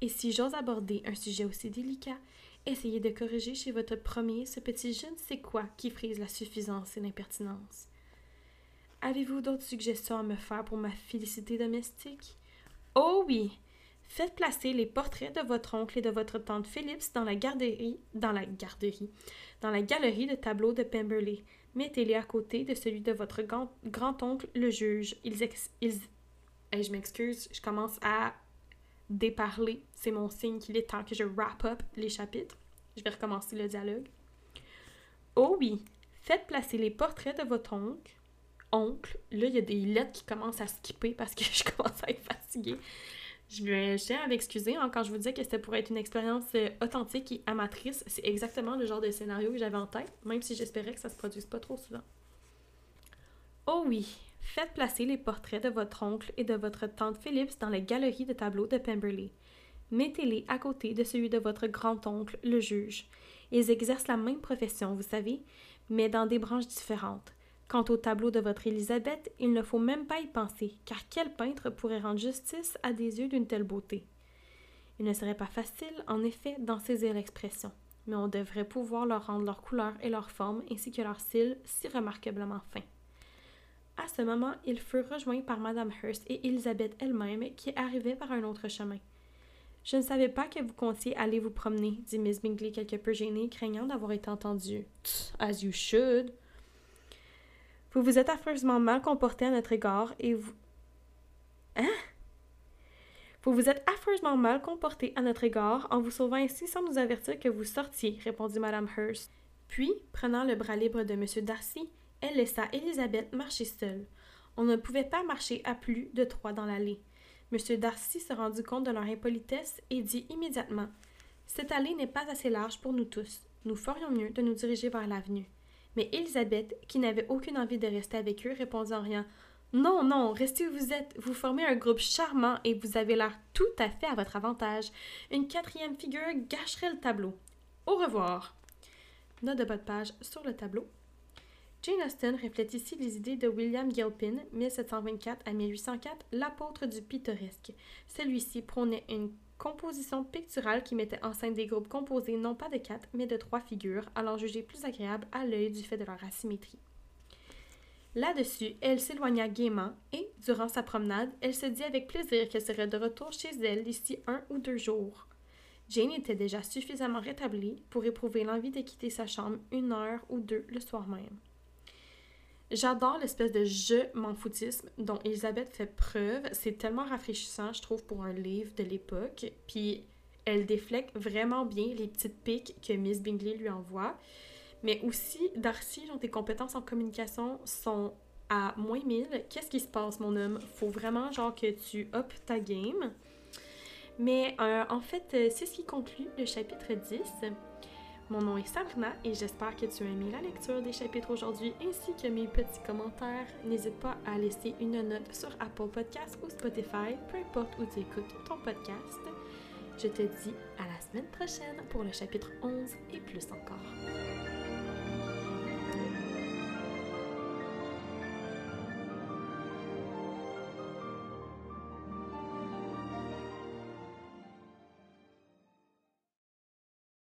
[SPEAKER 1] Et si j'ose aborder un sujet aussi délicat, essayez de corriger chez votre premier ce petit je ne sais quoi qui frise la suffisance et l'impertinence. Avez-vous d'autres suggestions à me faire pour ma félicité domestique? Oh oui! Faites placer les portraits de votre oncle et de votre tante Phillips dans la garderie, dans la garderie, dans la galerie de tableaux de Pemberley. Mettez-les à côté de celui de votre grand-oncle, le juge. Ils, ils... je m'excuse, je commence à déparler. C'est mon signe qu'il est temps que je wrap up les chapitres. Je vais recommencer le dialogue. Oh oui, faites placer les portraits de votre oncle. Oncle, là, il y a des lettres qui commencent à skipper parce que je commence à être fatiguée. Je tiens à m'excuser hein, quand je vous disais que c'était pour être une expérience euh, authentique et amatrice. C'est exactement le genre de scénario que j'avais en tête, même si j'espérais que ça se produise pas trop souvent. Oh oui, faites placer les portraits de votre oncle et de votre tante Phillips dans les galeries de tableaux de Pemberley. Mettez-les à côté de celui de votre grand-oncle, le juge. Ils exercent la même profession, vous savez, mais dans des branches différentes. Quant au tableau de votre Élisabeth, il ne faut même pas y penser, car quel peintre pourrait rendre justice à des yeux d'une telle beauté? Il ne serait pas facile, en effet, d'en saisir l'expression, mais on devrait pouvoir leur rendre leur couleur et leur forme, ainsi que leur style si remarquablement fin. À ce moment, ils furent rejoints par Madame Hurst et Elizabeth elle-même, qui arrivaient par un autre chemin. Je ne savais pas que vous comptiez aller vous promener, dit Miss Bingley quelque peu gênée, craignant d'avoir été entendue. As you should. Vous vous êtes affreusement mal comporté à notre égard et vous. Hein? Vous vous êtes affreusement mal comporté à notre égard en vous sauvant ainsi sans nous avertir que vous sortiez, répondit Madame Hurst. Puis, prenant le bras libre de M. Darcy, elle laissa Elisabeth marcher seule. On ne pouvait pas marcher à plus de trois dans l'allée. M. Darcy se rendit compte de leur impolitesse et dit immédiatement Cette allée n'est pas assez large pour nous tous. Nous ferions mieux de nous diriger vers l'avenue. Mais Elisabeth, qui n'avait aucune envie de rester avec eux, répondit en rien Non, non, restez où vous êtes. Vous formez un groupe charmant et vous avez l'air tout à fait à votre avantage. Une quatrième figure gâcherait le tableau. Au revoir. Note de bas de page sur le tableau. Jane Austen reflète ici les idées de William Gilpin, 1724 à 1804, l'apôtre du pittoresque. Celui-ci prônait une composition picturale qui mettait en scène des groupes composés non pas de quatre, mais de trois figures, alors jugées plus agréables à l'œil du fait de leur asymétrie. Là-dessus, elle s'éloigna gaiement et, durant sa promenade, elle se dit avec plaisir qu'elle serait de retour chez elle d'ici un ou deux jours. Jane était déjà suffisamment rétablie pour éprouver l'envie de quitter sa chambre une heure ou deux le soir même. J'adore l'espèce de je m'en foutisme dont Elisabeth fait preuve. C'est tellement rafraîchissant, je trouve, pour un livre de l'époque. Puis elle déflecte vraiment bien les petites piques que Miss Bingley lui envoie. Mais aussi, Darcy, dont tes compétences en communication sont à moins 1000. Qu'est-ce qui se passe, mon homme? Faut vraiment, genre, que tu up ta game. Mais euh, en fait, euh, c'est ce qui conclut le chapitre 10. Mon nom est Sabrina et j'espère que tu as aimé la lecture des chapitres aujourd'hui ainsi que mes petits commentaires. N'hésite pas à laisser une note sur Apple Podcasts ou Spotify, peu importe où tu écoutes ton podcast. Je te dis à la semaine prochaine pour le chapitre 11 et plus encore.